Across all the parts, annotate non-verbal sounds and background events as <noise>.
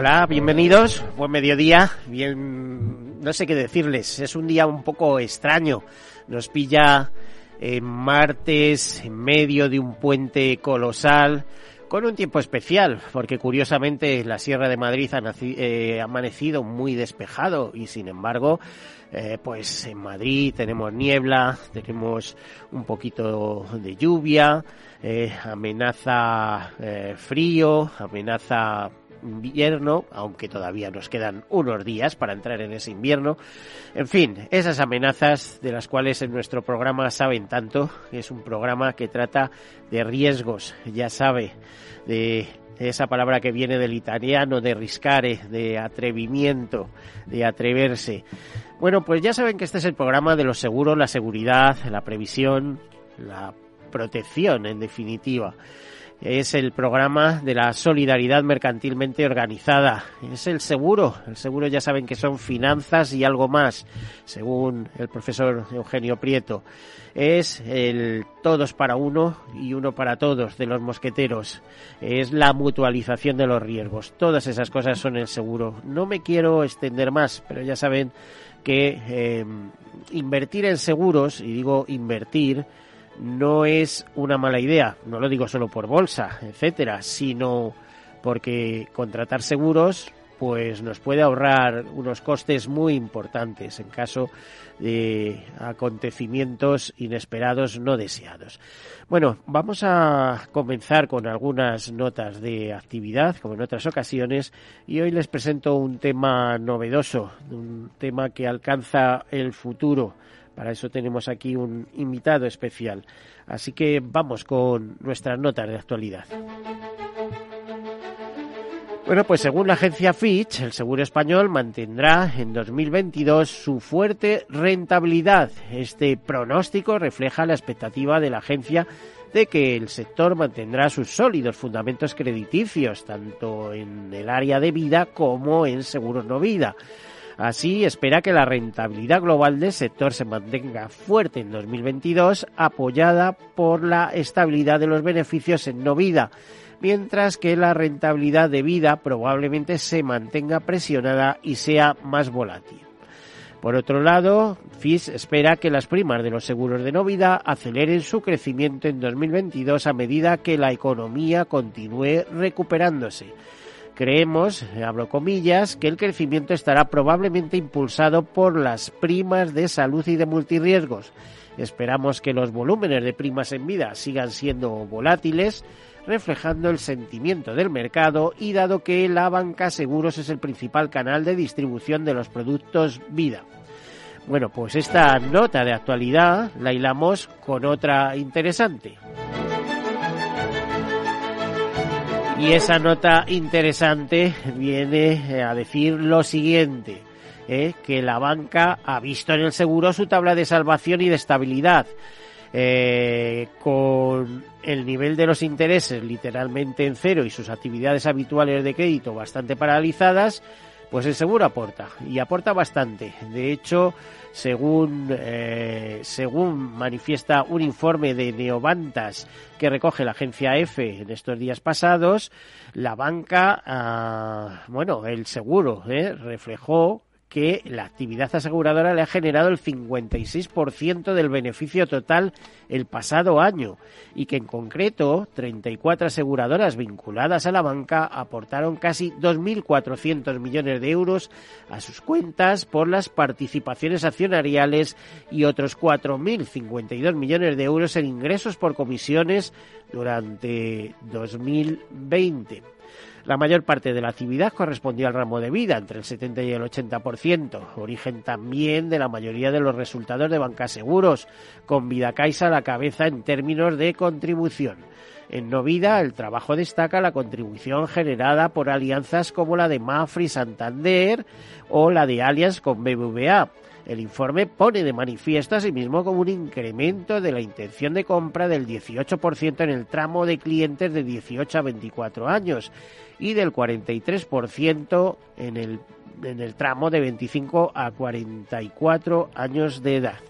Hola, bienvenidos, buen mediodía, bien, no sé qué decirles, es un día un poco extraño, nos pilla en martes en medio de un puente colosal, con un tiempo especial, porque curiosamente la Sierra de Madrid ha eh, amanecido muy despejado y sin embargo, eh, pues en Madrid tenemos niebla, tenemos un poquito de lluvia, eh, amenaza frío, amenaza invierno, aunque todavía nos quedan unos días para entrar en ese invierno. En fin, esas amenazas de las cuales en nuestro programa saben tanto, es un programa que trata de riesgos, ya sabe, de esa palabra que viene del italiano de riscare, de atrevimiento, de atreverse. Bueno, pues ya saben que este es el programa de los seguros, la seguridad, la previsión, la protección en definitiva es el programa de la solidaridad mercantilmente organizada. Es el seguro. El seguro ya saben que son finanzas y algo más, según el profesor Eugenio Prieto. Es el todos para uno y uno para todos de los mosqueteros. Es la mutualización de los riesgos. Todas esas cosas son el seguro. No me quiero extender más, pero ya saben que eh, invertir en seguros, y digo invertir, no es una mala idea, no lo digo solo por bolsa, etcétera, sino porque contratar seguros pues nos puede ahorrar unos costes muy importantes en caso de acontecimientos inesperados no deseados. Bueno, vamos a comenzar con algunas notas de actividad, como en otras ocasiones, y hoy les presento un tema novedoso, un tema que alcanza el futuro para eso tenemos aquí un invitado especial. Así que vamos con nuestras notas de actualidad. Bueno, pues según la agencia Fitch, el seguro español mantendrá en 2022 su fuerte rentabilidad. Este pronóstico refleja la expectativa de la agencia de que el sector mantendrá sus sólidos fundamentos crediticios, tanto en el área de vida como en seguros no vida. Así, espera que la rentabilidad global del sector se mantenga fuerte en 2022, apoyada por la estabilidad de los beneficios en no vida, mientras que la rentabilidad de vida probablemente se mantenga presionada y sea más volátil. Por otro lado, FIS espera que las primas de los seguros de no vida aceleren su crecimiento en 2022 a medida que la economía continúe recuperándose. Creemos, abro comillas, que el crecimiento estará probablemente impulsado por las primas de salud y de multirriesgos. Esperamos que los volúmenes de primas en vida sigan siendo volátiles, reflejando el sentimiento del mercado y dado que la banca seguros es el principal canal de distribución de los productos vida. Bueno, pues esta nota de actualidad la hilamos con otra interesante. Y esa nota interesante viene eh, a decir lo siguiente, eh, que la banca ha visto en el seguro su tabla de salvación y de estabilidad. Eh, con el nivel de los intereses literalmente en cero y sus actividades habituales de crédito bastante paralizadas, pues el seguro aporta y aporta bastante. De hecho, según, eh, según manifiesta un informe de Neovantas que recoge la agencia EFE en estos días pasados, la banca, ah, bueno, el seguro eh, reflejó que la actividad aseguradora le ha generado el 56% del beneficio total el pasado año y que en concreto 34 aseguradoras vinculadas a la banca aportaron casi 2.400 millones de euros a sus cuentas por las participaciones accionariales y otros 4.052 millones de euros en ingresos por comisiones durante 2020. La mayor parte de la actividad correspondía al ramo de vida, entre el 70 y el 80%, origen también de la mayoría de los resultados de Banca Seguros, con Vida Caixa a la cabeza en términos de contribución. En Novida, el trabajo destaca la contribución generada por alianzas como la de Mafri Santander o la de Allianz con BBVA. El informe pone de manifiesto asimismo como un incremento de la intención de compra del 18% en el tramo de clientes de 18 a 24 años y del 43% en el, en el tramo de 25 a 44 años de edad.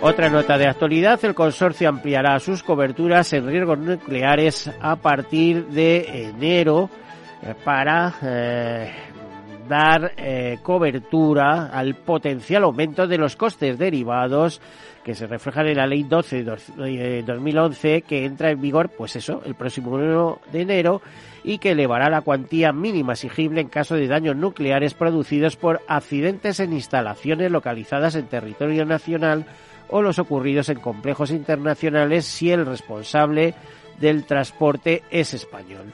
Otra nota de actualidad, el consorcio ampliará sus coberturas en riesgos nucleares a partir de enero eh, para eh, dar eh, cobertura al potencial aumento de los costes derivados que se reflejan en la ley 12 de 2011 que entra en vigor, pues eso, el próximo 1 de enero y que elevará la cuantía mínima exigible en caso de daños nucleares producidos por accidentes en instalaciones localizadas en territorio nacional o los ocurridos en complejos internacionales si el responsable del transporte es español.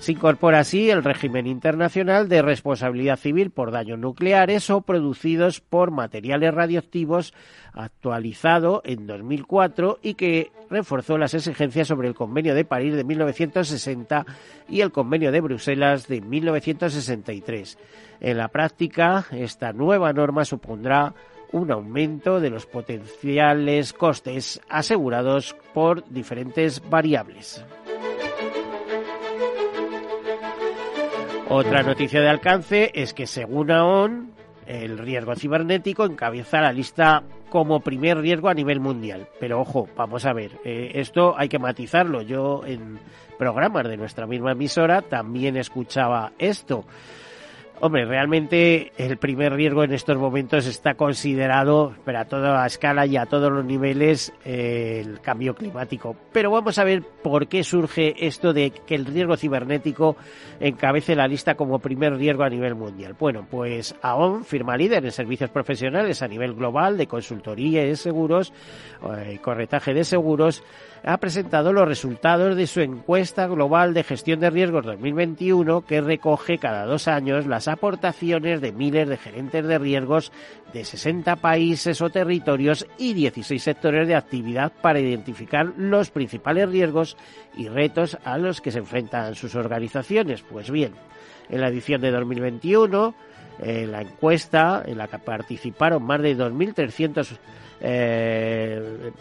Se incorpora así el régimen internacional de responsabilidad civil por daños nucleares o producidos por materiales radioactivos actualizado en 2004 y que reforzó las exigencias sobre el Convenio de París de 1960 y el Convenio de Bruselas de 1963. En la práctica, esta nueva norma supondrá un aumento de los potenciales costes asegurados por diferentes variables. Otra noticia de alcance es que según AON, el riesgo cibernético encabeza la lista como primer riesgo a nivel mundial. Pero ojo, vamos a ver, eh, esto hay que matizarlo. Yo en programas de nuestra misma emisora también escuchaba esto. Hombre, realmente el primer riesgo en estos momentos está considerado, pero a toda escala y a todos los niveles, eh, el cambio climático. Pero vamos a ver por qué surge esto de que el riesgo cibernético encabece la lista como primer riesgo a nivel mundial. Bueno, pues AON firma líder en servicios profesionales a nivel global de consultoría y de seguros, eh, corretaje de seguros, ha presentado los resultados de su encuesta global de gestión de riesgos 2021 que recoge cada dos años las aportaciones de miles de gerentes de riesgos de 60 países o territorios y 16 sectores de actividad para identificar los principales riesgos y retos a los que se enfrentan sus organizaciones. Pues bien, en la edición de 2021, en la encuesta en la que participaron más de 2.300 eh,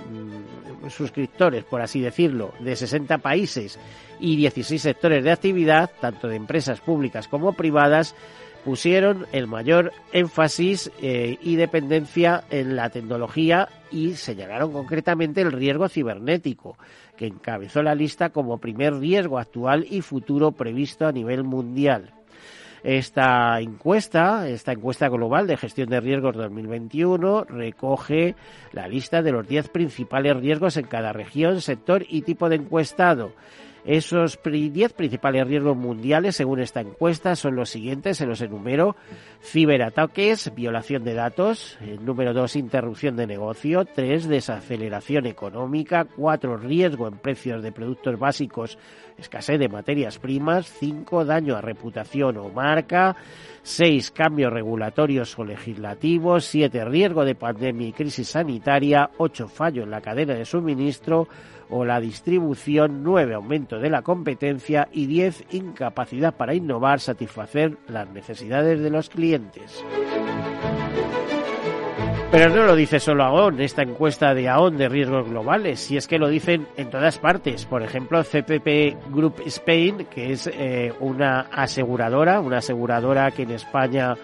suscriptores, por así decirlo, de 60 países y 16 sectores de actividad, tanto de empresas públicas como privadas, pusieron el mayor énfasis eh, y dependencia en la tecnología y señalaron concretamente el riesgo cibernético, que encabezó la lista como primer riesgo actual y futuro previsto a nivel mundial. Esta encuesta, esta encuesta global de gestión de riesgos 2021, recoge la lista de los 10 principales riesgos en cada región, sector y tipo de encuestado. Esos 10 principales riesgos mundiales, según esta encuesta, son los siguientes, se los enumero. Ciberataques, violación de datos. número 2, interrupción de negocio. 3, desaceleración económica. 4, riesgo en precios de productos básicos, escasez de materias primas. 5, daño a reputación o marca. 6. Cambios regulatorios o legislativos. 7. Riesgo de pandemia y crisis sanitaria. 8. Fallo en la cadena de suministro o la distribución, 9 aumento de la competencia y 10 incapacidad para innovar, satisfacer las necesidades de los clientes. Pero no lo dice solo AON, esta encuesta de AON de riesgos globales, si es que lo dicen en todas partes. Por ejemplo, CPP Group Spain, que es eh, una aseguradora, una aseguradora que en España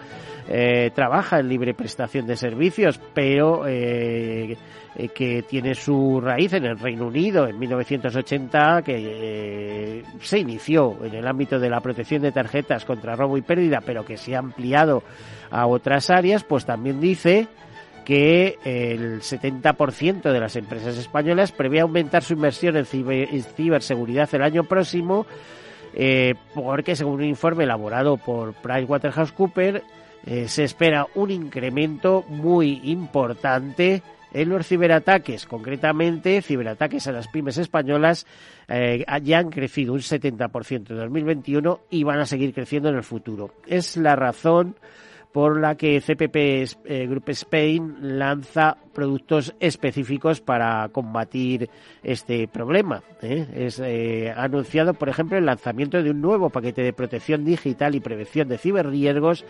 eh, trabaja en libre prestación de servicios, pero eh, eh, que tiene su raíz en el Reino Unido en 1980, que se inició en el ámbito de la protección de tarjetas contra robo y pérdida, pero que se ha ampliado a otras áreas, pues también dice que el 70% de las empresas españolas prevé aumentar su inversión en, ciberseguridad el año próximo, porque según un informe elaborado por PricewaterhouseCoopers, eh, se espera un incremento muy importante En los ciberataques, concretamente ciberataques a las pymes españolas, eh, ya han crecido un 70% en 2021 y van a seguir creciendo en el futuro. Es la razón por la que CPP eh, Group Spain lanza productos específicos para combatir este problema. ¿eh? Es eh, anunciado, por ejemplo, el lanzamiento de un nuevo paquete de protección digital y prevención de ciberriesgos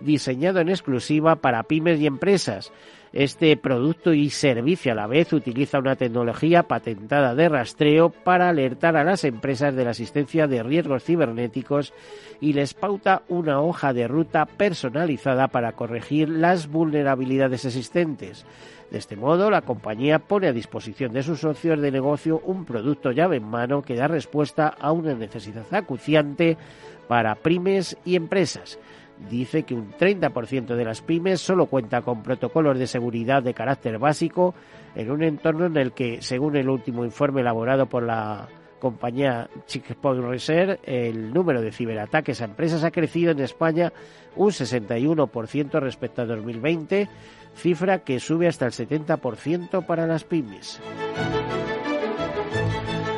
diseñado en exclusiva para pymes y empresas. Este producto y servicio a la vez utiliza una tecnología patentada de rastreo para alertar a las empresas de la existencia de riesgos cibernéticos y les pauta una hoja de ruta personalizada para corregir las vulnerabilidades existentes. De este modo, la compañía pone a disposición de sus socios de negocio un producto llave en mano que da respuesta a una necesidad acuciante para pymes y empresas dice que un 30% de las pymes solo cuenta con protocolos de seguridad de carácter básico en un entorno en el que, según el último informe elaborado por la compañía Checkpoint Research, el número de ciberataques a empresas ha crecido en España un 61% respecto a 2020, cifra que sube hasta el 70% para las pymes.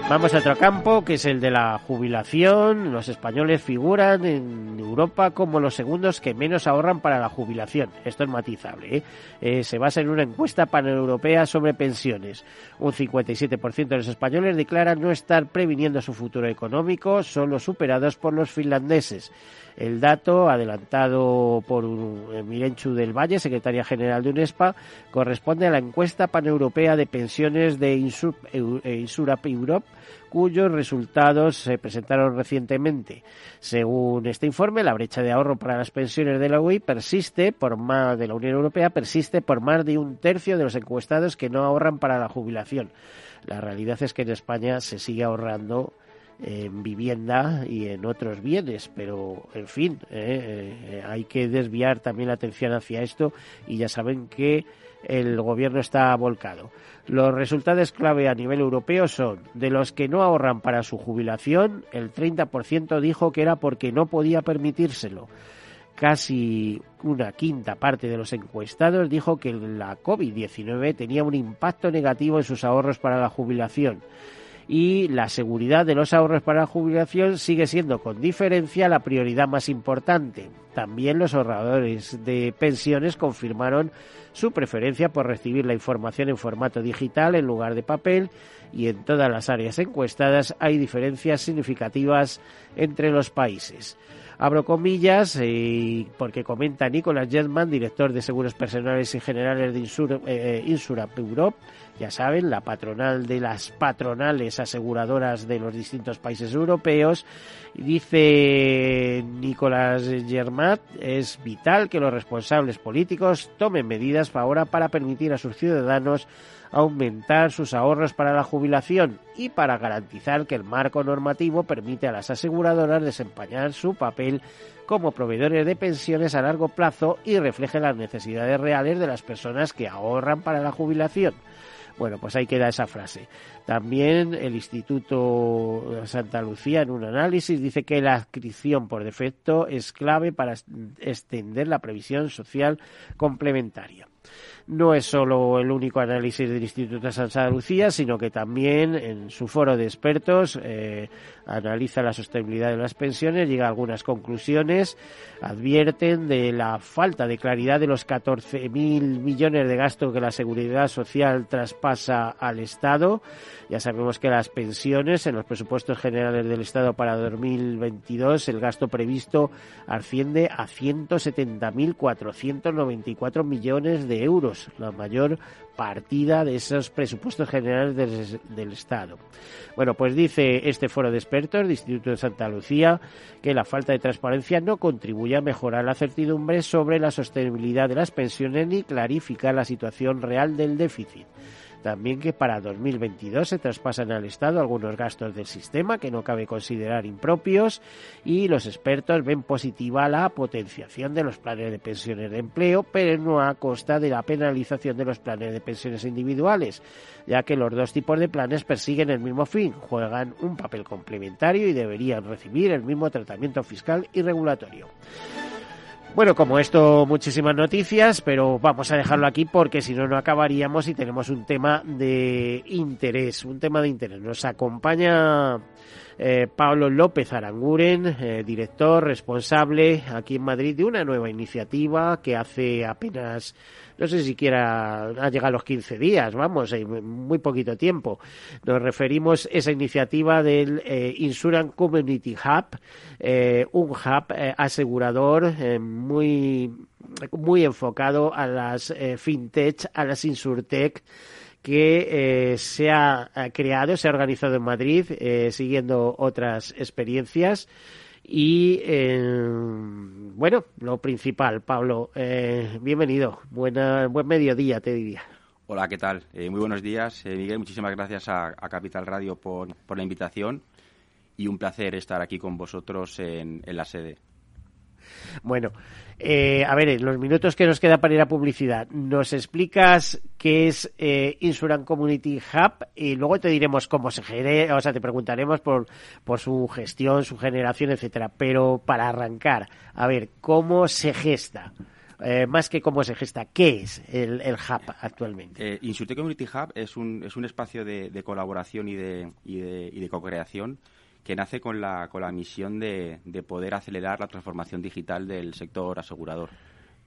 Vamos a otro campo, que es el de la jubilación. Los españoles figuran en Europa como los segundos que menos ahorran para la jubilación. Esto es matizable. ¿eh? Eh, se basa en una encuesta paneuropea sobre pensiones. Un 57% de los españoles declaran no estar previniendo su futuro económico, solo superados por los finlandeses. El dato, adelantado por eh, Mirenchu del Valle, secretaria general de UNESPA, corresponde a la encuesta paneuropea de pensiones de Insurap Europe, cuyos resultados se presentaron recientemente. Según este informe, la brecha de ahorro para las pensiones de la UI persiste por más de la Unión Europea persiste por más de un tercio de los encuestados que no ahorran para la jubilación. La realidad es que en España se sigue ahorrando en vivienda y en otros bienes, pero en fin, eh, eh, hay que desviar también la atención hacia esto y ya saben que el gobierno está volcado. Los resultados clave a nivel europeo son de los que no ahorran para su jubilación, el 30% dijo que era porque no podía permitírselo. Casi una quinta parte de los encuestados dijo que la COVID-19 tenía un impacto negativo en sus ahorros para la jubilación y la seguridad de los ahorros para la jubilación sigue siendo con diferencia la prioridad más importante. También los ahorradores de pensiones confirmaron su preferencia por recibir la información en formato digital en lugar de papel y en todas las áreas encuestadas hay diferencias significativas entre los países. Abro comillas eh, porque comenta Nicolás Jetman, director de Seguros Personales y Generales de Insur eh, Insurap Europe, ya saben, la patronal de las patronales aseguradoras de los distintos países europeos. Dice Nicolás Germat, es vital que los responsables políticos tomen medidas ahora para permitir a sus ciudadanos aumentar sus ahorros para la jubilación y para garantizar que el marco normativo permite a las aseguradoras desempeñar su papel como proveedores de pensiones a largo plazo y refleje las necesidades reales de las personas que ahorran para la jubilación. Bueno, pues ahí queda esa frase. También el Instituto Santa Lucía, en un análisis, dice que la adscripción por defecto es clave para extender la previsión social complementaria no es solo el único análisis del Instituto de Santa Lucía, sino que también en su foro de expertos eh, analiza la sostenibilidad de las pensiones, llega a algunas conclusiones, advierten de la falta de claridad de los 14.000 millones de gasto que la seguridad social traspasa al Estado. Ya sabemos que las pensiones en los presupuestos generales del Estado para 2022 el gasto previsto asciende a 170.494 millones de euros la mayor partida de esos presupuestos generales del, Estado. Bueno, pues dice este foro de expertos del Instituto de Santa Lucía que la falta de transparencia no contribuye a mejorar la certidumbre sobre la sostenibilidad de las pensiones ni clarificar la situación real del déficit. También que para 2022 se traspasan al Estado algunos gastos del sistema que no cabe considerar impropios y los expertos ven positiva la potenciación de los planes de pensiones de empleo, pero no a costa de la penalización de los planes de pensiones individuales, ya que los dos tipos de planes persiguen el mismo fin, juegan un papel complementario y deberían recibir el mismo tratamiento fiscal y regulatorio. Bueno, como esto, muchísimas noticias, pero vamos a dejarlo aquí porque si no, no acabaríamos y tenemos un tema de interés, un tema de interés. Nos acompaña eh, Pablo López Aranguren, eh, director responsable aquí en Madrid de una nueva iniciativa que hace apenas no sé siquiera ha llegado a los 15 días, vamos, en muy poquito tiempo. Nos referimos a esa iniciativa del eh, Insurance Community Hub, un hub asegurador muy, muy enfocado a las fintech, a las insurtech, que se ha creado, se ha organizado en Madrid, siguiendo otras experiencias. Y eh, bueno, lo principal, Pablo, eh, bienvenido. Buena, buen mediodía, te diría. Hola, ¿qué tal? Eh, muy buenos días, Miguel. Muchísimas gracias a, Capital Radio por, por, la invitación y un placer estar aquí con vosotros en, en la sede. Bueno, eh, a ver, en los minutos que nos queda para ir a publicidad, ¿nos explicas qué es eh, Community Hub? Y luego te diremos cómo se genera, o sea, te preguntaremos por, por su gestión, su generación, etcétera. Pero para arrancar, a ver, ¿cómo se gesta? Eh, más que cómo se gesta, ¿qué es el, hub actualmente? Eh, Insurtech Community Hub es un, es un espacio de, colaboración y de, y de, y de co-creación que nace con la, con la misión de, de, poder acelerar la transformación digital del sector asegurador.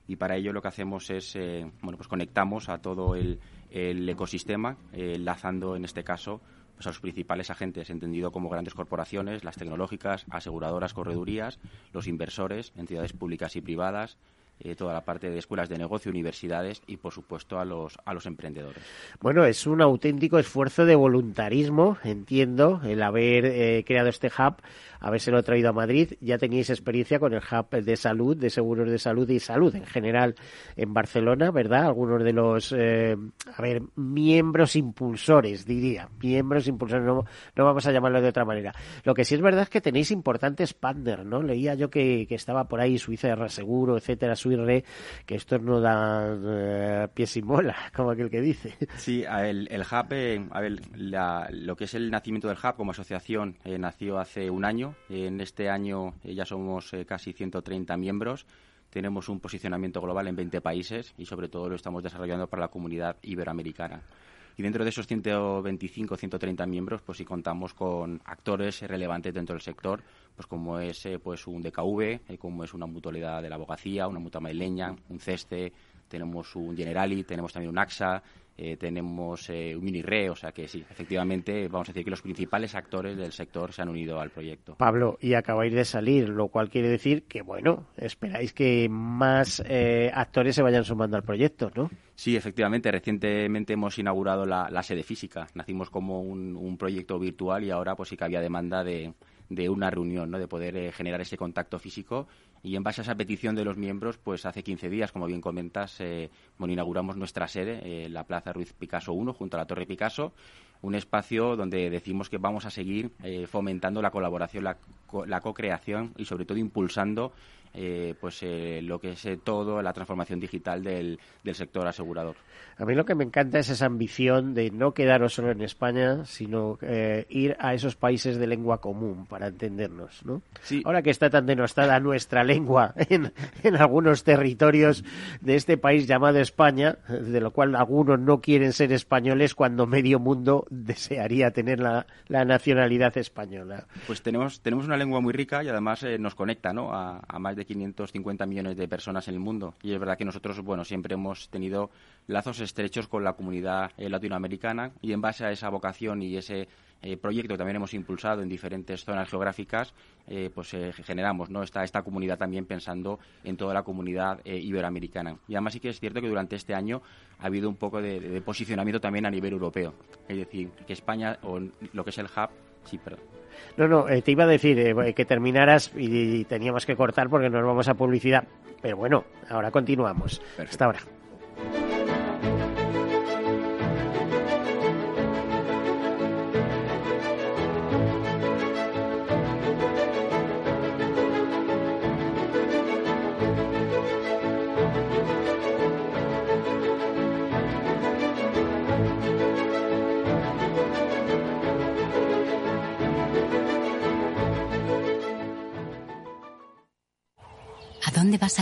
Y para ello lo que hacemos es, eh, bueno, pues conectamos a todo el, el ecosistema, eh, enlazando en este caso pues a los principales agentes, entendido como grandes corporaciones, las tecnológicas, aseguradoras, corredurías, los inversores, entidades públicas y privadas, eh, toda la parte de escuelas de negocio, universidades y, por supuesto, a los, a los emprendedores. Bueno, es un auténtico esfuerzo de voluntarismo, entiendo, el haber eh, creado este hub habérselo traído a Madrid. Ya teníais experiencia con el hub de salud, de seguros de salud y salud en general en Barcelona, ¿verdad? Algunos de los, eh, a ver, miembros impulsores, diría, miembros impulsores, no, no vamos a llamarlo de otra manera. Lo que sí es verdad es que tenéis importantes partners, ¿no? Leía yo que, que estaba por ahí Suiza de Raseguro, etcétera, Que esto no da eh, pies y mola, <laughs> como aquel que dice. Sí, el, el hub, eh, a ver, lo que es el nacimiento del hub como asociación nació hace un año en este año eh, ya somos eh, casi 130 miembros. Tenemos un posicionamiento global en 20 países y sobre todo lo estamos desarrollando para la comunidad iberoamericana. Y dentro de esos 125, 130 miembros, pues sí contamos con actores relevantes dentro del sector, pues como es eh, pues un DKV, como es una mutualidad de la abogacía, una mutua madrileña, un CESTE, tenemos un Generali, tenemos también un AXA, eh, tenemos eh, un mini re, o sea que sí, efectivamente vamos a decir que los principales actores del sector se han unido al proyecto. Pablo, y acabáis de salir, lo cual quiere decir que, bueno, esperáis que más eh, actores se vayan sumando al proyecto, ¿no? Sí, efectivamente, recientemente hemos inaugurado la, sede física. Nacimos como un, un, proyecto virtual y ahora pues sí que había demanda de, de una reunión, ¿no? de poder generar ese contacto físico y en base a esa petición de los miembros, pues hace 15 días, como bien comentas, eh, bueno, inauguramos nuestra sede, eh, la Plaza Ruiz Picasso 1, junto a la Torre Picasso, un espacio donde decimos que vamos a seguir eh, fomentando la colaboración, la, la co-creación y sobre todo impulsando eh, pues eh, lo que es eh, todo la transformación digital del, del, sector asegurador. A mí lo que me encanta es esa ambición de no quedaros solo en España, sino ir a esos países de lengua común para entendernos, ¿no? Ahora que está tan denostada nuestra lengua <laughs> en, en, algunos territorios de este país llamado España, de lo cual algunos no quieren ser españoles cuando medio mundo desearía tener la, la nacionalidad española. Pues tenemos, tenemos una lengua muy rica y además nos conecta ¿no? a, a más de 550 millones de personas en el mundo. Y es verdad que nosotros, bueno, siempre hemos tenido lazos estrechos con la comunidad eh, latinoamericana y en base a esa vocación y ese eh, proyecto que también hemos impulsado en diferentes zonas geográficas, eh, pues generamos ¿no? esta, esta comunidad también pensando en toda la comunidad iberoamericana. Y además sí que es cierto que durante este año ha habido un poco de, de posicionamiento también a nivel europeo. Es decir, que España, o lo que es el hub, sí, perdón no, no, eh, te iba a decir eh, que terminaras y, teníamos que cortar porque nos vamos a publicidad. Pero bueno, ahora continuamos. Hasta ahora.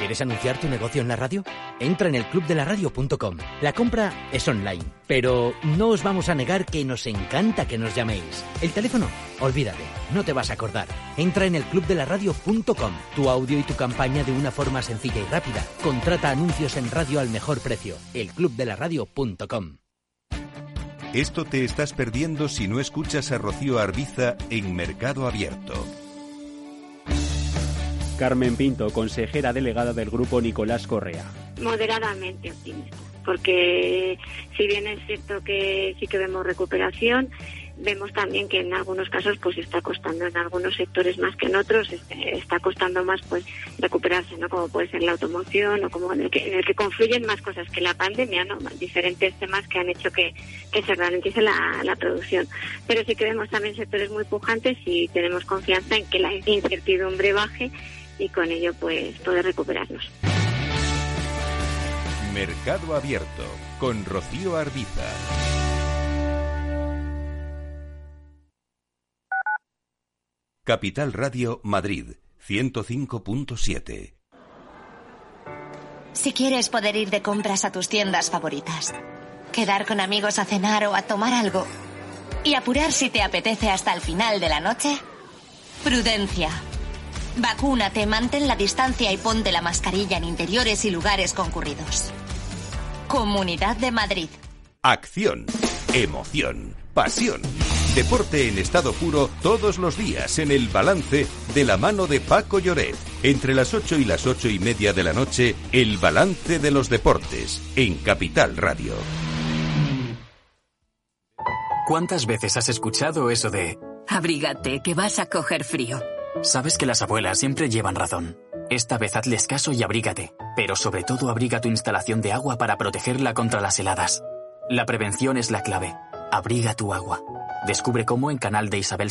¿Quieres anunciar tu negocio en la radio? Entra en el clubdelaradio.com. La compra es online, pero no os vamos a negar que nos encanta que nos llaméis. El teléfono, olvídate, no te vas a acordar. Entra en el clubdelaradio.com. Tu audio y tu campaña de una forma sencilla y rápida. Contrata anuncios en radio al mejor precio. elclubdelaradio.com. Esto te estás perdiendo si no escuchas a Rocío Arbiza en Mercado Abierto. Carmen Pinto, consejera delegada del grupo Nicolás Correa. Moderadamente optimista, porque si bien es cierto que sí que vemos recuperación, vemos también que en algunos casos pues está costando en algunos sectores más que en otros este, está costando más pues recuperarse no como puede ser la automoción o como en el que, en el que confluyen más cosas que la pandemia no diferentes temas que han hecho que, que se ralentice la, la producción. Pero sí que vemos también sectores muy pujantes y tenemos confianza en que la incertidumbre baje y con ello pues poder recuperarnos. Mercado Abierto con Rocío Arbiza. Capital Radio Madrid 105.7 Si quieres poder ir de compras a tus tiendas favoritas, quedar con amigos a cenar o a tomar algo y apurar si te apetece hasta el final de la noche, prudencia. Vacúnate, mantén la distancia y ponte la mascarilla en interiores y lugares concurridos. Comunidad de Madrid. Acción, emoción, pasión. Deporte en estado puro todos los días en el balance de la mano de Paco Lloret. Entre las 8 y las ocho y media de la noche, el balance de los deportes en Capital Radio. ¿Cuántas veces has escuchado eso de... Abrígate, que vas a coger frío. Sabes que las abuelas siempre llevan razón. Esta vez hazles caso y abrígate, pero sobre todo abriga tu instalación de agua para protegerla contra las heladas. La prevención es la clave. Abriga tu agua. Descubre cómo en canal de Isabel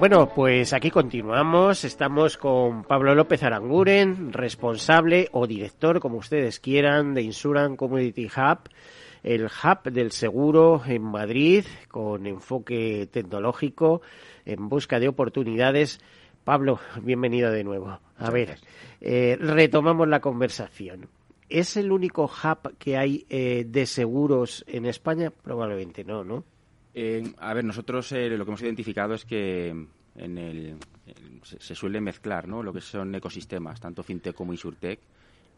Bueno, pues aquí continuamos. Estamos con Pablo López Aranguren, responsable o director, como ustedes quieran, de Insuran Community Hub, el hub del seguro en Madrid, con enfoque tecnológico, en busca de oportunidades. Pablo, bienvenido de nuevo. A ver, eh, retomamos la conversación. ¿Es el único hub que hay eh, de seguros en España? Probablemente no, ¿no? Eh, a ver, nosotros eh, lo que hemos identificado es que en el, se, suele mezclar ¿no? lo que son ecosistemas, tanto fintech como insurtech.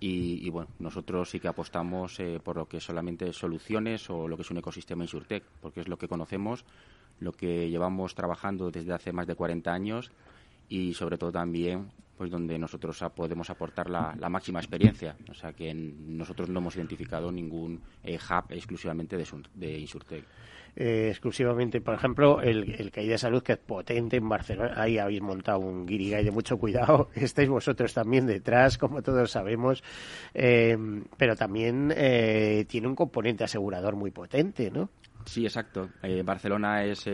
Y, bueno, nosotros sí que apostamos eh, por lo que es solamente soluciones o lo que es un ecosistema insurtech, porque es lo que conocemos, lo que llevamos trabajando desde hace más de 40 años y sobre todo también pues donde nosotros podemos aportar la, máxima experiencia. O sea que nosotros no hemos identificado ningún hub exclusivamente de Insurtech. Eh, exclusivamente, por ejemplo, el, el CAI de Salud, que es potente en Barcelona. Ahí habéis montado un guirigay de mucho cuidado. <laughs> Estáis vosotros también detrás, como todos sabemos. Eh, pero también eh, tiene un componente asegurador muy potente, ¿no? Sí, exacto. Barcelona es,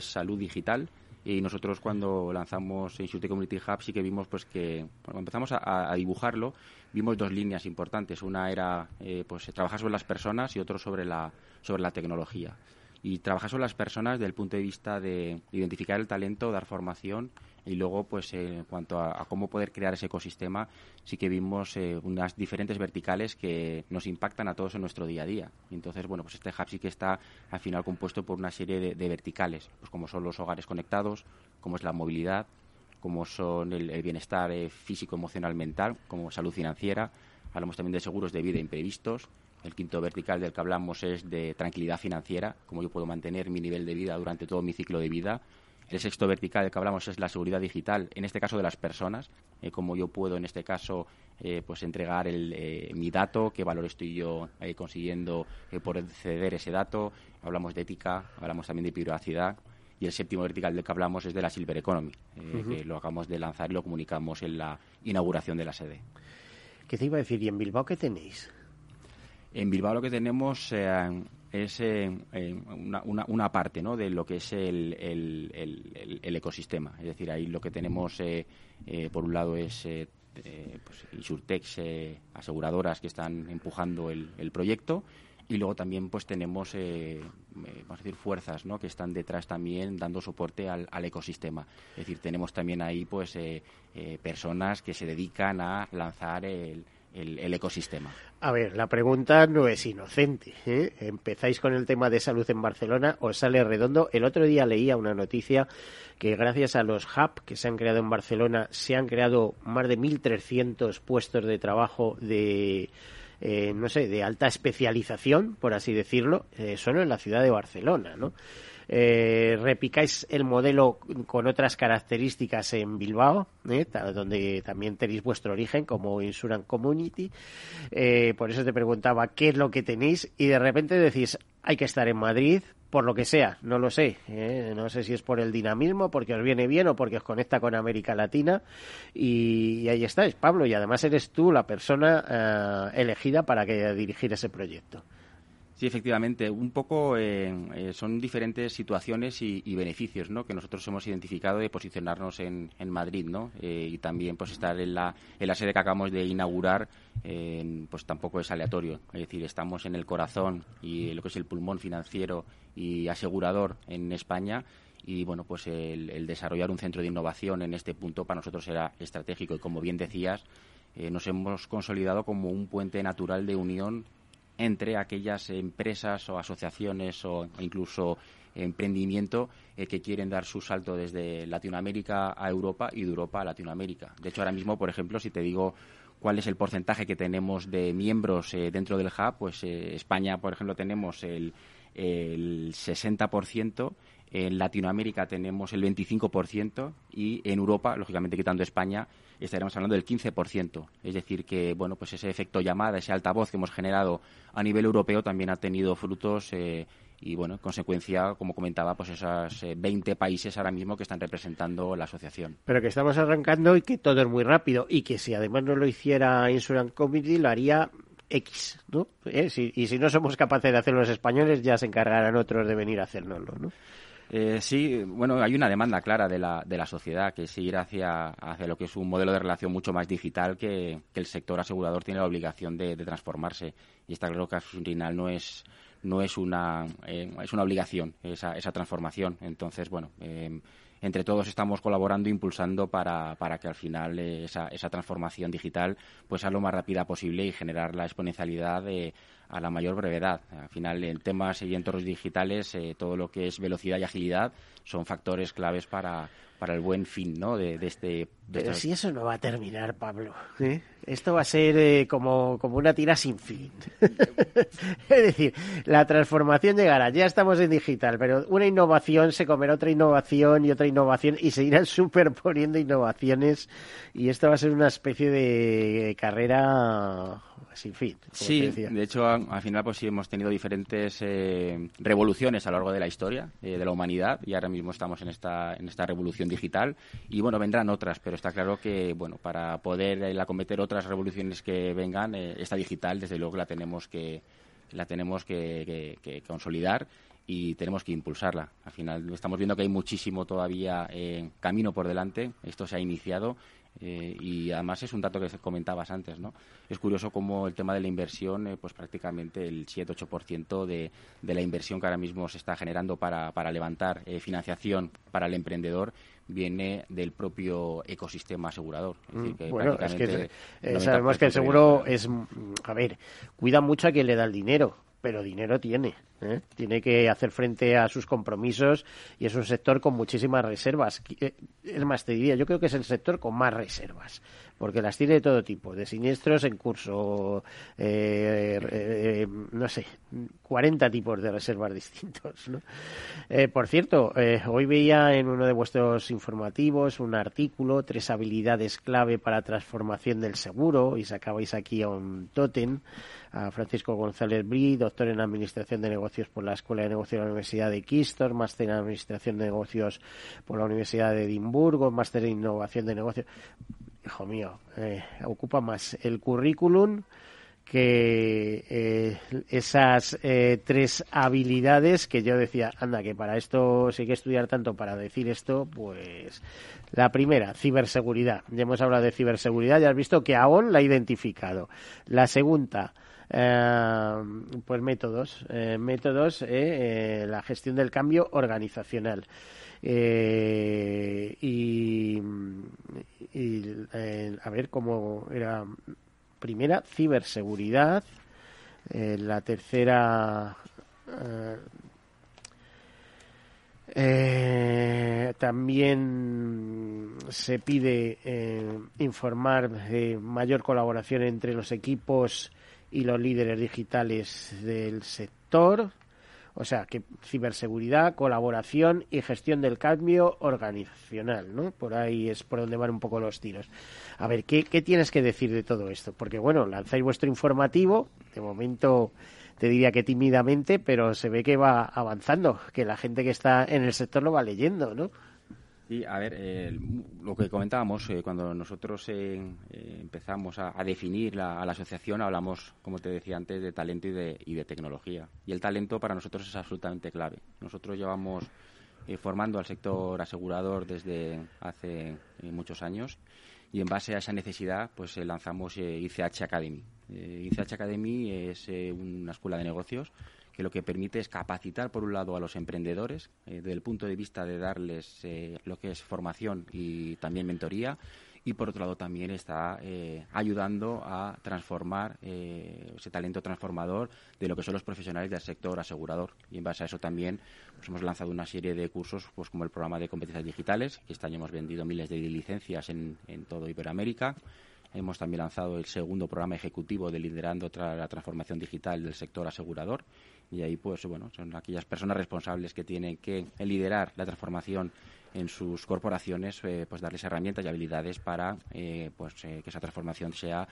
salud digital y nosotros cuando lanzamos Insurtech Community Hub sí que vimos pues que cuando empezamos a, dibujarlo vimos dos líneas importantes una era pues trabajar sobre las personas y otro sobre la sobre la tecnología y trabajar con las personas desde el punto de vista de identificar el talento, dar formación y luego, pues, en cuanto a, cómo poder crear ese ecosistema, sí que vimos eh, unas diferentes verticales que nos impactan a todos en nuestro día a día. Entonces, bueno, pues este hub sí que está al final compuesto por una serie de, verticales, pues como son los hogares conectados, como es la movilidad, como son el, bienestar eh, físico, emocional, mental, como salud financiera. Hablamos también de seguros de vida imprevistos, el quinto vertical del que hablamos es de tranquilidad financiera, cómo yo puedo mantener mi nivel de vida durante todo mi ciclo de vida. El sexto vertical del que hablamos es la seguridad digital, en este caso de las personas, eh, cómo yo puedo en este caso eh, pues entregar eh, mi dato, qué valor estoy yo consiguiendo por ceder ese dato. Hablamos de ética, hablamos también de privacidad. Y el séptimo vertical del que hablamos es de la Silver Economy, que lo acabamos de lanzar y lo comunicamos en la inauguración de la sede. ¿Qué te iba a decir? ¿Y en Bilbao qué tenéis? En Bilbao lo que tenemos eh, es eh, eh, una, parte ¿no? de lo que es el, el, ecosistema. Es decir, ahí lo que tenemos, por un lado, es pues, Insurtex, aseguradoras que están empujando el, proyecto. Y luego también pues tenemos, vamos a decir, fuerzas ¿no? que están detrás también dando soporte al, al ecosistema. Es decir, tenemos también ahí pues personas que se dedican a lanzar el, el, ecosistema. A ver, la pregunta no es inocente. ¿eh? Empezáis con el tema de salud en Barcelona, os sale redondo. El otro día leía una noticia que gracias a los hub que se han creado en Barcelona se han creado más de 1.300 puestos de trabajo de eh, no sé, de alta especialización, por así decirlo, eh, solo en la ciudad de Barcelona, ¿no? Eh, repicáis el modelo con otras características en Bilbao, ¿eh? donde también tenéis vuestro origen como Insurance Community. Eh, por eso te preguntaba qué es lo que tenéis y de repente decís, hay que estar en Madrid, por lo que sea, no lo sé. No sé si es por el dinamismo, porque os viene bien o porque os conecta con América Latina. Y, ahí estáis, Pablo, y además eres tú la persona elegida para que dirigir ese proyecto. Sí, efectivamente. Un poco eh, eh, son diferentes situaciones y, beneficios ¿no? que nosotros hemos identificado de posicionarnos en, en Madrid ¿no? Eh, y también pues estar en la, en la sede que acabamos de inaugurar pues tampoco es aleatorio. Es decir, estamos en el corazón y lo que es el pulmón financiero y asegurador en España y bueno, pues el, desarrollar un centro de innovación en este punto para nosotros era estratégico y como bien decías, nos hemos consolidado como un puente natural de unión entre aquellas empresas o asociaciones o incluso emprendimiento eh, que quieren dar su salto desde Latinoamérica a Europa y de Europa a Latinoamérica. De hecho, ahora mismo, por ejemplo, si te digo cuál es el porcentaje que tenemos de miembros eh, dentro del hub, pues España, por ejemplo, tenemos el, el 60%, en Latinoamérica tenemos el 25% y en Europa, lógicamente quitando España, estaremos hablando del 15%. Es decir, que bueno, pues ese efecto llamada, ese altavoz que hemos generado a nivel europeo también ha tenido frutos eh, y bueno, en consecuencia, como comentaba, pues esos 20 países ahora mismo que están representando la asociación. Pero que estamos arrancando y que todo es muy rápido y que si además no lo hiciera Insurance Committee lo haría X, ¿no? Eh, y si no somos capaces de hacerlo los españoles, ya se encargarán otros de venir a hacernoslo, ¿no? Eh, sí, bueno, hay una demanda clara de la, de la sociedad que es ir hacia, hacia lo que es un modelo de relación mucho más digital que, el sector asegurador tiene la obligación de, transformarse. Y está claro que a final no es, no es una, eh, es una obligación esa, esa transformación. Entonces, bueno, eh, entre todos estamos colaborando, impulsando para, para que al final esa, esa transformación digital pues sea lo más rápida posible y generar la exponencialidad de a la mayor brevedad. Al final, en temas y entornos digitales, eh, todo lo que es velocidad y agilidad son factores claves para, para el buen fin ¿no? de, este... Pero si eso no va a terminar, Pablo. ¿eh? Esto va a ser eh, como, como una tira sin fin. <laughs> es decir, la transformación llegará. Ya estamos en digital, pero una innovación se comerá otra innovación y otra innovación y se irán <laughs> superponiendo innovaciones y esto va a ser una especie de carrera sin fin. Sí, de hecho, al final pues sí hemos tenido diferentes eh, revoluciones a lo largo de la historia de la humanidad y ahora mismo estamos en esta, en esta revolución digital y bueno, vendrán otras, pero está claro que bueno, para poder eh, acometer otras revoluciones que vengan, eh, esta digital desde luego la tenemos que la tenemos que, consolidar y tenemos que impulsarla. Al final estamos viendo que hay muchísimo todavía en camino por delante. Esto se ha iniciado eh, y además es un dato que comentabas antes, ¿no? Es curioso cómo el tema de la inversión, eh, pues prácticamente el 7-8% de, de la inversión que ahora mismo se está generando para, para levantar eh, financiación para el emprendedor viene del propio ecosistema asegurador. Mm, bueno, es que sabemos que el seguro es, a ver, cuida mucho a quien le da el dinero pero dinero tiene. ¿eh? Tiene que hacer frente a sus compromisos y es un sector con muchísimas reservas. Eh, es más, te diría, yo creo que es el sector con más reservas, porque las tiene de todo tipo, de siniestros en curso, eh, no sé, 40 tipos de reservas <laughs> distintos. ¿no? por cierto, hoy veía en uno de vuestros informativos un artículo, tres habilidades clave para transformación del seguro, y sacabais aquí a un tótem a Francisco González Brí, doctor en Administración de Negocios por la Escuela de Negocios de la Universidad de Kistor, máster en Administración de Negocios por la Universidad de Edimburgo, máster en Innovación de Negocios. Hijo mío, eh, ocupa más el currículum que eh, esas eh, tres habilidades que yo decía, anda, que para esto sí que estudiar tanto para decir esto, pues la primera, ciberseguridad. Ya hemos hablado de ciberseguridad, ya has visto que aún la ha identificado. La segunda, eh, pues métodos, eh, métodos, eh, la gestión del cambio organizacional. Y, a ver cómo era primera ciberseguridad la tercera también se pide informar de mayor colaboración entre los equipos y los líderes digitales del sector. O sea, que ciberseguridad, colaboración y gestión del cambio organizacional, ¿no? Por ahí es por donde van un poco los tiros. A ver, ¿qué, qué tienes que decir de todo esto? Porque, bueno, lanzáis vuestro informativo, de momento te diría que tímidamente, pero se ve que va avanzando, que la gente que está en el sector lo va leyendo, ¿no? Sí, a ver, eh, lo que comentábamos, eh, cuando nosotros eh, empezamos a, definir a la asociación, hablamos, como te decía antes, de talento y de, y de tecnología. Y el talento para nosotros es absolutamente clave. Nosotros llevamos formando al sector asegurador desde hace muchos años y en base a esa necesidad pues lanzamos ICH Academy. ICH Academy es una escuela de negocios que lo que permite es capacitar, por un lado, a los emprendedores, desde el punto de vista de darles lo que es formación y también mentoría, y por otro lado también está eh, ayudando a transformar eh, ese talento transformador de lo que son los profesionales del sector asegurador. Y en base a eso también pues, hemos lanzado una serie de cursos pues como el programa de competencias digitales que este año hemos vendido miles de licencias en, en todo Iberoamérica. Hemos también lanzado el segundo programa ejecutivo de liderando la transformación digital del sector asegurador y ahí pues bueno son aquellas personas responsables que tienen que liderar la transformación en sus corporaciones, eh, pues darles herramientas y habilidades para eh, pues, eh, que esa transformación sea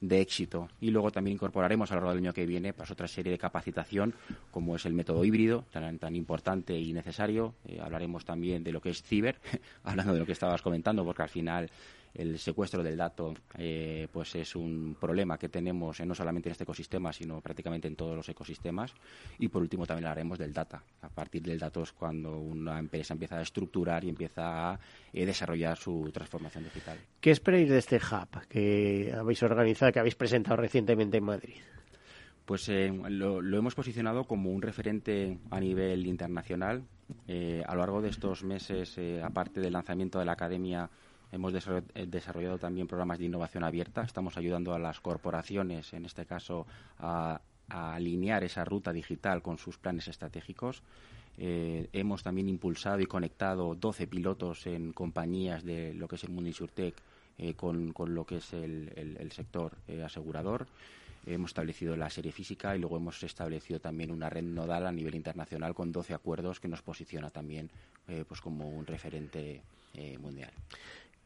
de éxito. Y luego también incorporaremos a lo largo del año que viene pues, otra serie de capacitación, como es el método híbrido, tan, tan importante y necesario. hablaremos también de lo que es ciber, <laughs> hablando de lo que estabas comentando, porque al final el secuestro del dato eh, pues es un problema que tenemos no solamente en este ecosistema sino prácticamente en todos los ecosistemas y por último también hablaremos del data a partir del dato es cuando una empresa empieza a estructurar y empieza a eh, desarrollar su transformación digital ¿qué esperáis de este hub que habéis organizado que habéis presentado recientemente en Madrid? Pues eh, lo, hemos posicionado como un referente a nivel internacional. a lo largo de estos meses, aparte del lanzamiento de la academia Hemos eh, desarrollado también programas de innovación abierta. Estamos ayudando a las corporaciones, en este caso, a, alinear esa ruta digital con sus planes estratégicos. Eh, hemos también impulsado y conectado 12 pilotos en compañías de lo que es el mundo Insurtech eh, con, lo que es el, sector asegurador. Hemos establecido la serie física y luego hemos establecido también una red nodal a nivel internacional con 12 acuerdos que nos posiciona también pues como un referente mundial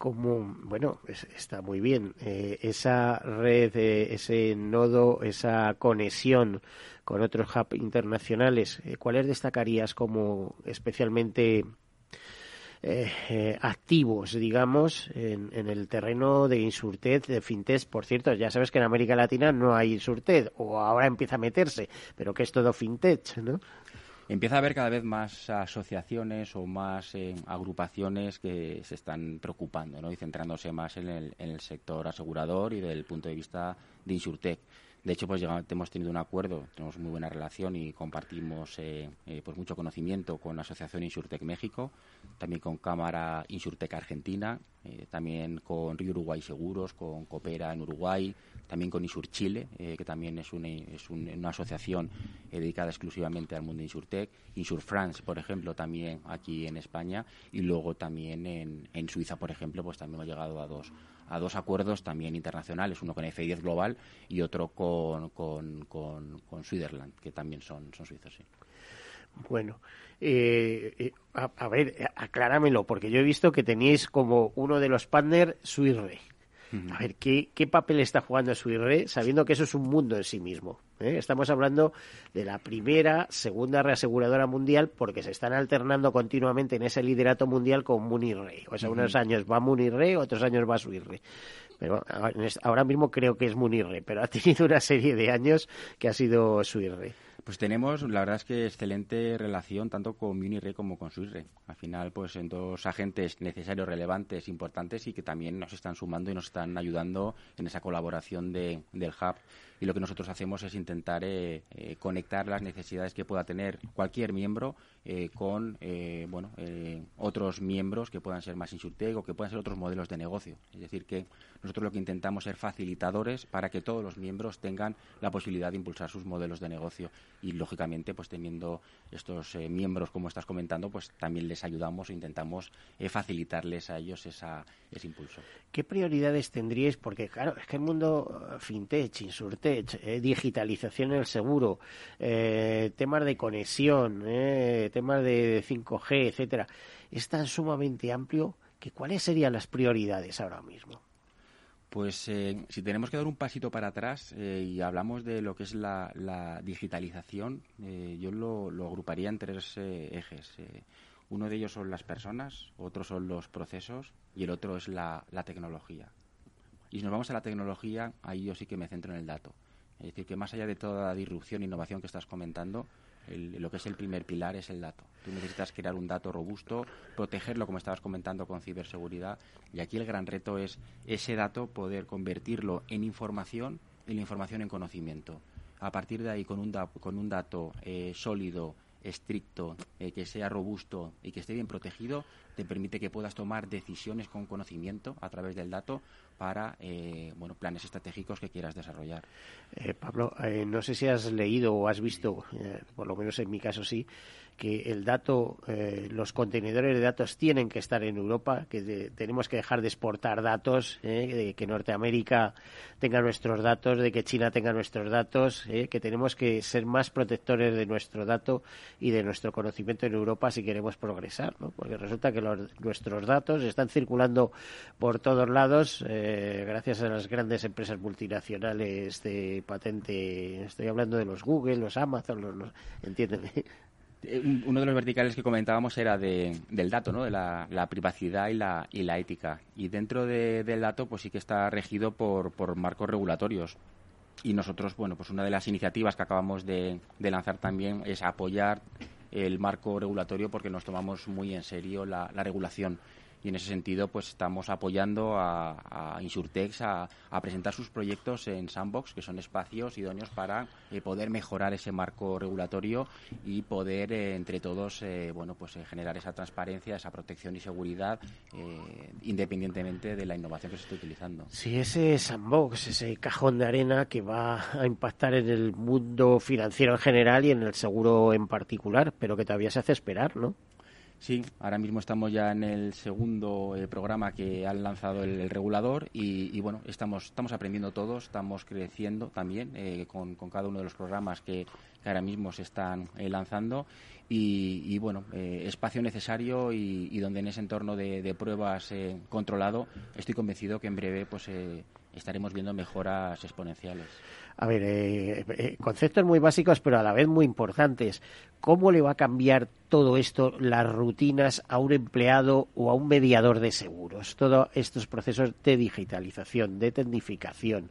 como, bueno, está muy bien, eh, esa red, eh, ese nodo, esa conexión con otros hubs internacionales, eh, ¿cuáles destacarías como especialmente activos, digamos, en, el terreno de Insurtech, de FinTech? Por cierto, ya sabes que en América Latina no hay Insurtech, o ahora empieza a meterse, pero que es todo FinTech, ¿no? Empieza a haber cada vez más asociaciones o más eh, agrupaciones que se están preocupando ¿no? y centrándose más en el, en el sector asegurador y del punto de vista de Insurtech. De hecho, pues hemos tenido un acuerdo, tenemos muy buena relación y compartimos eh, eh, pues mucho conocimiento con la Asociación Insurtech México, también con Cámara Insurtech Argentina, eh, también con Río Uruguay Seguros, con Coopera en Uruguay, también con Insur Chile, que también es una, es una asociación dedicada exclusivamente al mundo de Insurtech, Insur France, por ejemplo, también aquí en España, y luego también en, en Suiza, por ejemplo, pues también hemos llegado a dos a dos acuerdos también internacionales, uno con F10 Global y otro con, con, con, con Switzerland, que también son, son suizos. Sí. Bueno, eh, eh a, ver, acláramelo, porque yo he visto que tenéis como uno de los partners Suirre. A ver, ¿qué, ¿qué papel está jugando Suirre sabiendo que eso es un mundo en sí mismo? ¿eh? Estamos hablando de la primera, segunda reaseguradora mundial porque se están alternando continuamente en ese liderato mundial con Munirre. O sea, unos años va Munirre, otros años va Suirre. Pero ahora mismo creo que es Munirre, pero ha tenido una serie de años que ha sido Suirre. Pues tenemos, la verdad es que excelente relación tanto con Munirre como con Suirre. Al final, pues en dos agentes necesarios, relevantes, importantes y que también nos están sumando y nos están ayudando en esa colaboración de, del hub y lo que nosotros hacemos es intentar eh, eh, conectar las necesidades que pueda tener cualquier miembro eh, con bueno otros miembros que puedan ser más insurtech o que puedan ser otros modelos de negocio. Es decir, que nosotros lo que intentamos es ser facilitadores para que todos los miembros tengan la posibilidad de impulsar sus modelos de negocio y lógicamente pues teniendo estos miembros como estás comentando pues también les ayudamos e intentamos facilitarles a ellos esa, ese impulso. ¿Qué prioridades tendríais? Porque claro, es que el mundo fintech, insurtech eh, digitalización en el seguro, eh, temas de conexión, eh, temas de 5G, etcétera, es tan sumamente amplio que cuáles serían las prioridades ahora mismo. Pues si tenemos que dar un pasito para atrás y hablamos de lo que es la, digitalización, yo lo, agruparía en tres ejes. uno de ellos son las personas, otro son los procesos y el otro es la tecnología. Y si nos vamos a la tecnología, ahí yo sí que me centro en el dato. Es decir, que más allá de toda la disrupción e innovación que estás comentando, lo que es el primer pilar es el dato. Tú necesitas crear un dato robusto, protegerlo, como estabas comentando, con ciberseguridad. Y aquí el gran reto es ese dato poder convertirlo en información y la información en conocimiento. a partir de ahí con un, con un dato eh, sólido, estricto, eh, que sea robusto y que esté bien protegido, te permite que puedas tomar decisiones con conocimiento a través del dato para eh, bueno planes estratégicos que quieras desarrollar. Eh, Pablo, no sé si has leído o has visto, por lo menos en mi caso sí, que el dato, eh, los contenedores de datos tienen que estar en Europa, que tenemos que dejar de exportar datos, eh, de que Norteamérica tenga nuestros datos, de que China tenga nuestros datos, eh, que tenemos que ser más protectores de nuestro dato y de nuestro conocimiento en Europa si queremos progresar, ¿no? porque resulta que nuestros datos están circulando por todos lados gracias a las grandes empresas multinacionales de patente, estoy hablando de los Google, los Amazon, los, los entiéndeme, eh, uno de los verticales que comentábamos era de, del dato, ¿no? de la, privacidad y la, y la ética. Y dentro del dato, pues sí que está regido por, por marcos regulatorios. Y nosotros, bueno, pues una de las iniciativas que acabamos de, de lanzar también es apoyar el marco regulatorio porque nos tomamos muy en serio la, la regulación y en ese sentido pues estamos apoyando a, Insurtex a, presentar sus proyectos en Sandbox, que son espacios idóneos para eh, poder mejorar ese marco regulatorio y poder eh, entre todos eh, bueno pues generar esa transparencia, esa protección y seguridad independientemente de la innovación que se esté utilizando. Sí, ese Sandbox, ese cajón de arena que va a impactar en el mundo financiero en general y en el seguro en particular, pero que todavía se hace esperar, ¿no? Sí, ahora mismo estamos ya en el segundo eh, programa que ha lanzado el, regulador y, bueno, estamos, estamos aprendiendo todos, estamos creciendo también eh, con, cada uno de los programas que, ahora mismo se están eh, lanzando y, bueno, espacio necesario y, donde en ese entorno de, de pruebas controlado estoy convencido que en breve pues estaremos viendo mejoras exponenciales. A ver, eh, eh, conceptos muy básicos, pero a la vez muy importantes. ¿Cómo le va a cambiar todo esto, las rutinas, a un empleado o a un mediador de seguros? Todos estos procesos de digitalización, de tecnificación,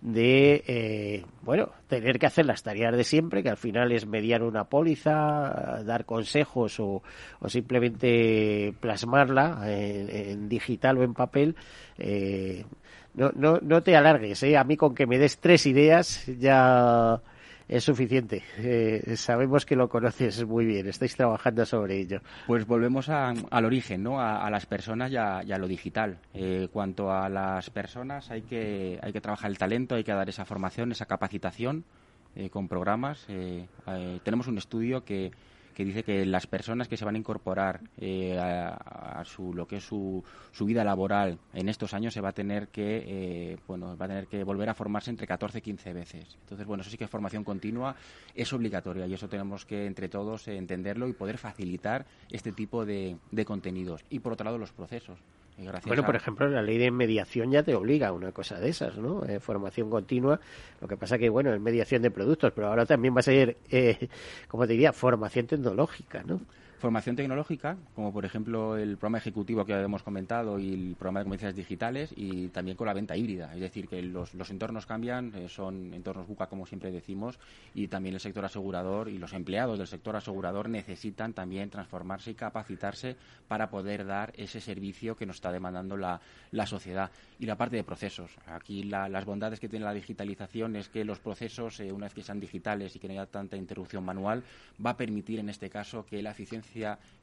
de, eh, bueno, tener que hacer las tareas de siempre, que al final es mediar una póliza, dar consejos o, simplemente plasmarla en, digital o en papel. No, no, no te alargues, ¿eh? A mí con que me des tres ideas ya es suficiente. Eh, sabemos que lo conoces muy bien, estáis trabajando sobre ello. Pues volvemos al origen, ¿no? A, las personas y a, lo digital. Eh, cuanto a las personas, hay que, hay que trabajar el talento, hay que dar esa formación, esa capacitación eh, con programas. Eh, tenemos un estudio que que dice que las personas que se van a incorporar eh, a, su lo que es su, su, vida laboral en estos años se va a tener que eh, bueno va a tener que volver a formarse entre 14 y 15 veces. Entonces bueno eso sí que formación continua es obligatoria y eso tenemos que entre todos entenderlo y poder facilitar este tipo de contenidos. Y por otro lado los procesos bueno, por ejemplo, la ley de mediación ya te obliga a una cosa de esas, ¿no? Eh, formación continua. Lo que pasa que, bueno, es mediación de productos, pero ahora también va a ser, eh, como te diría, formación tecnológica, ¿no? Formación tecnológica, como por ejemplo el programa ejecutivo que hemos comentado y el programa de comerciales digitales y también con la venta híbrida. Es decir, que los, los entornos cambian, eh, son entornos buca, como siempre decimos, y también el sector asegurador y los empleados del sector asegurador necesitan también transformarse y capacitarse para poder dar ese servicio que nos está demandando la, la sociedad. Y la parte de procesos. Aquí las bondades que tiene la digitalización es que los procesos, eh, una vez que sean digitales y que no haya tanta interrupción manual, va a permitir en este caso que la eficiencia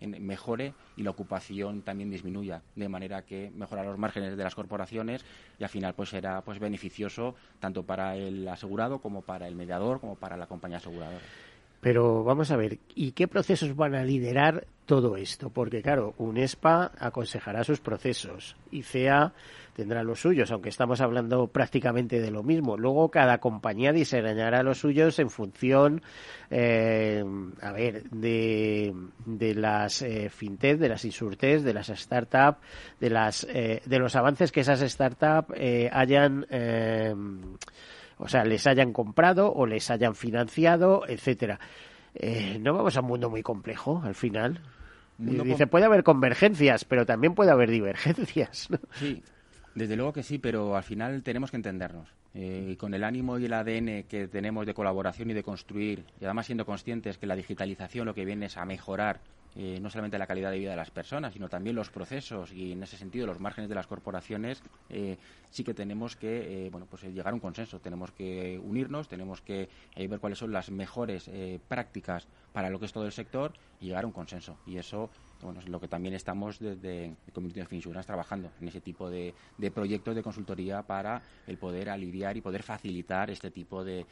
mejore y la ocupación también disminuya, de manera que mejora los márgenes de las corporaciones y al final pues será pues beneficioso tanto para el asegurado como para el mediador como para la compañía aseguradora. Pero vamos a ver, ¿y qué procesos van a liderar todo esto? Porque claro, UNESPA aconsejará sus procesos, ICEA tendrá los suyos, aunque estamos hablando prácticamente de lo mismo. Luego cada compañía diseñará los suyos en función, eh, a ver, de, de las eh, fintech, de las insurtech, de las startups, de las eh, de los avances que esas startups eh, hayan eh, o sea, les hayan comprado o les hayan financiado, etcétera. Eh, no vamos a un mundo muy complejo al final. dice, puede haber convergencias, pero también puede haber divergencias. Sí, desde luego que sí, pero al final tenemos que entendernos. Eh, con el ánimo y el ADN que tenemos de colaboración y de construir, y además siendo conscientes que la digitalización lo que viene es a mejorar eh, no solamente la calidad de vida de las personas, sino también los procesos y en ese sentido los márgenes de las corporaciones, eh, sí que tenemos que bueno, pues llegar a un consenso. Tenemos que unirnos, tenemos que ver cuáles son las mejores prácticas para lo que es todo el sector y llegar a un consenso. Y eso bueno, lo que también estamos desde Comité de Insurance trabajando en ese tipo de, proyectos de consultoría para el poder aliviar y poder facilitar este tipo de,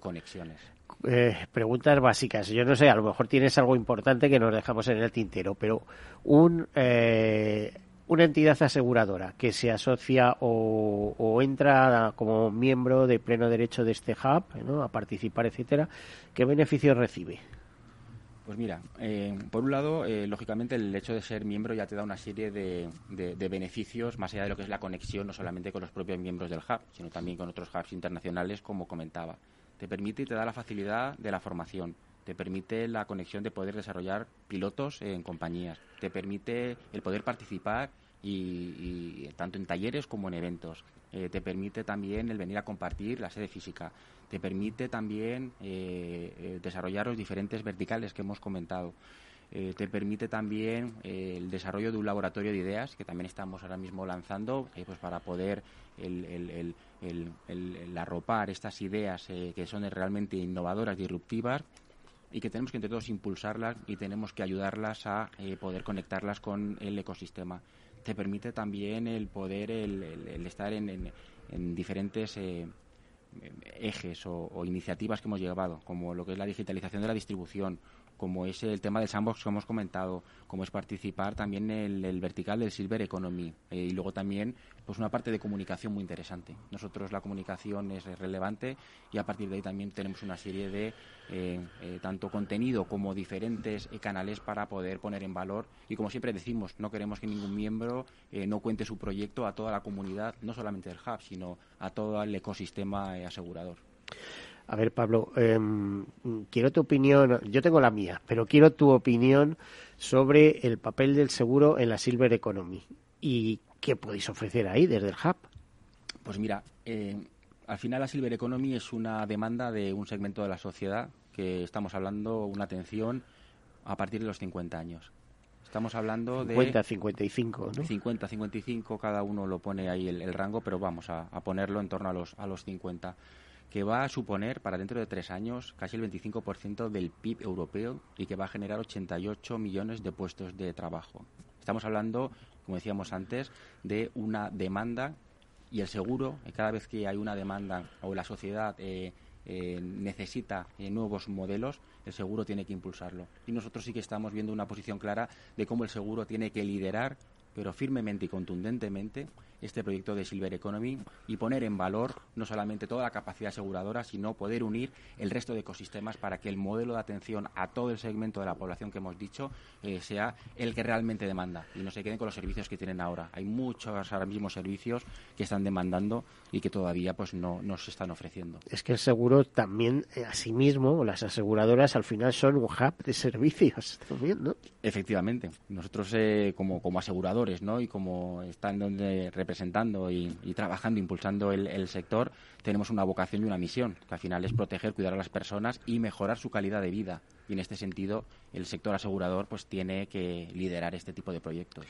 conexiones. Eh, preguntas básicas. Yo no sé, a lo mejor tienes algo importante que nos dejamos en el tintero, pero un, eh, una entidad aseguradora que se asocia o, entra como miembro de pleno derecho de este hub, ¿no? a participar, etcétera, ¿qué beneficios recibe? Pues mira, eh, por un lado, eh, lógicamente el hecho de ser miembro ya te da una serie de, beneficios más allá de lo que es la conexión no solamente con los propios miembros del hub, sino también con otros hubs internacionales, como comentaba. Te permite y te da la facilidad de la formación, te permite la conexión de poder desarrollar pilotos en compañías, te permite el poder participar y, tanto en talleres como en eventos. Eh, te permite también el venir a compartir la sede física te permite también eh, eh, desarrollar los diferentes verticales que hemos comentado. Eh, te permite también el desarrollo de un laboratorio de ideas que también estamos ahora mismo lanzando pues para poder el, arropar estas ideas que son realmente innovadoras, disruptivas y que tenemos que entre todos impulsarlas y tenemos que ayudarlas a poder conectarlas con el ecosistema. Te permite también el poder el, estar en, en diferentes ejes o, iniciativas que hemos llevado, como lo que es la digitalización de la distribución, como es el tema del sandbox que hemos comentado, como es participar también en el, vertical del Silver Economy eh, y luego también pues una parte de comunicación muy interesante. Nosotros la comunicación es relevante y a partir de ahí también tenemos una serie de eh, eh, tanto contenido como diferentes canales para poder poner en valor y como siempre decimos, no queremos que ningún miembro no cuente su proyecto a toda la comunidad, no solamente del hub, sino a todo el ecosistema asegurador. A ver, Pablo, em, quiero tu opinión, yo tengo la mía, pero quiero tu opinión sobre el papel del seguro en la Silver Economy y qué podéis ofrecer ahí desde el Hub. Pues mira, eh, al final la Silver Economy es una demanda de un segmento de la sociedad que estamos hablando una atención a partir de los 50 años. Estamos hablando de... 50, 55, ¿no? 50, 55, cada uno lo pone ahí el, rango, pero vamos a, a, ponerlo en torno a los, a los 50 que va a suponer para dentro de tres años casi el 25% del PIB europeo y que va a generar 88 millones de puestos de trabajo. Estamos hablando, como decíamos antes, de una demanda y el seguro, eh, cada vez que hay una demanda o la sociedad eh, eh, necesita nuevos modelos, el seguro tiene que impulsarlo. Y nosotros sí que estamos viendo una posición clara de cómo el seguro tiene que liderar, pero firmemente y contundentemente, este proyecto de Silver Economy y poner en valor no solamente toda la capacidad aseguradora, sino poder unir el resto de ecosistemas para que el modelo de atención a todo el segmento de la población que hemos dicho eh, sea el que realmente demanda y no se queden con los servicios que tienen ahora. Hay muchos ahora mismo servicios que están demandando y que todavía pues no, se están ofreciendo. Es que el seguro también, eh, a sí mismo, las aseguradoras al final son un hub de servicios <laughs> también, ¿no? Efectivamente. Nosotros eh, como, como aseguradores ¿no? y como están donde representando y, trabajando, impulsando el, sector, tenemos una vocación y una misión, que al final es proteger, cuidar a las personas y mejorar su calidad de vida. Y en este sentido, el sector asegurador pues tiene que liderar este tipo de proyectos.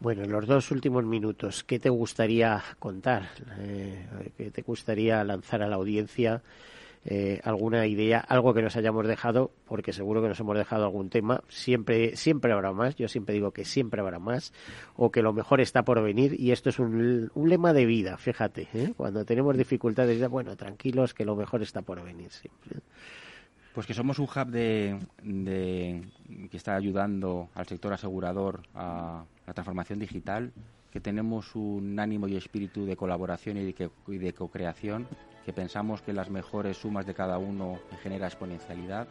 Bueno, en los dos últimos minutos, ¿qué te gustaría contar? Eh, ¿Qué te gustaría lanzar a la audiencia? Eh, alguna idea, algo que nos hayamos dejado, porque seguro que nos hemos dejado algún tema. Siempre, siempre habrá más. Yo siempre digo que siempre habrá más, o que lo mejor está por venir. Y esto es un, lema de vida, fíjate. ¿eh? Cuando tenemos dificultades, bueno, tranquilos, que lo mejor está por venir siempre. Pues que somos un hub de, que está ayudando al sector asegurador a la transformación digital, que tenemos un ánimo y espíritu de colaboración y de, co-creación que pensamos que las mejores sumas de cada uno genera exponencialidad.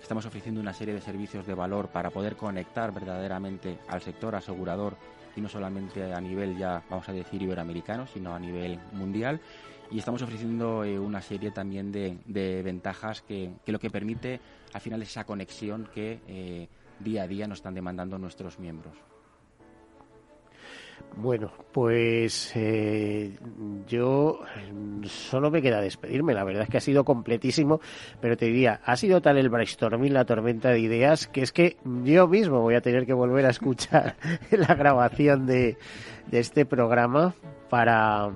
Estamos ofreciendo una serie de servicios de valor para poder conectar verdaderamente al sector asegurador y no solamente a nivel ya, vamos a decir, iberoamericano, sino a nivel mundial. Y estamos ofreciendo eh, una serie también de, ventajas que, lo que permite al final es esa conexión que eh, día a día nos están demandando nuestros miembros. Bueno, pues eh, yo solo me queda despedirme. La verdad es que ha sido completísimo, pero te diría, ha sido tal el brainstorming, la tormenta de ideas, que es que yo mismo voy a tener que volver a escuchar <laughs> la grabación de, de este programa para,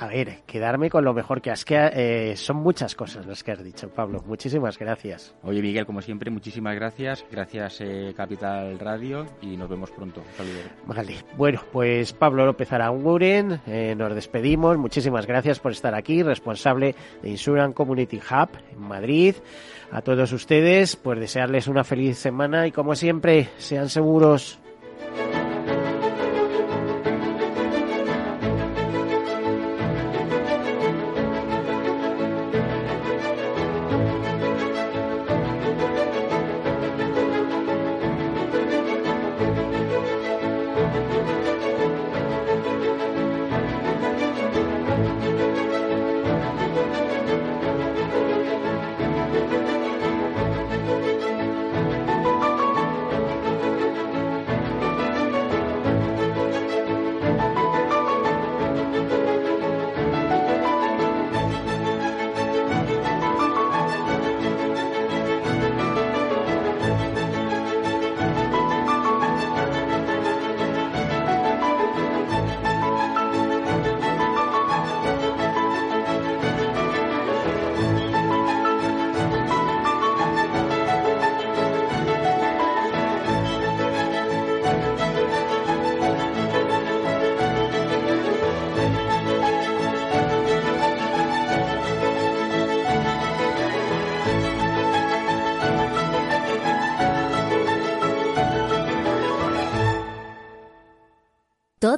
a ver, quedarme con lo mejor que has que eh, son muchas cosas las que has dicho, Pablo. Muchísimas gracias. Oye, Miguel, como siempre, muchísimas gracias. Gracias, eh, Capital Radio, y nos vemos pronto. Saludos. Vale, bueno, pues Pablo López Aranguren, eh, nos despedimos. Muchísimas gracias por estar aquí, responsable de Insurance Community Hub en Madrid. A todos ustedes, pues desearles una feliz semana y como siempre, sean seguros.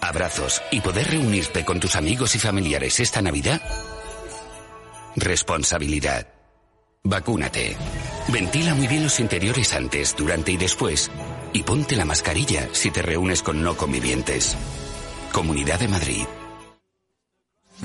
abrazos y poder reunirte con tus amigos y familiares esta Navidad? Responsabilidad. Vacúnate. Ventila muy bien los interiores antes, durante y después. Y ponte la mascarilla si te reúnes con no convivientes. Comunidad de Madrid.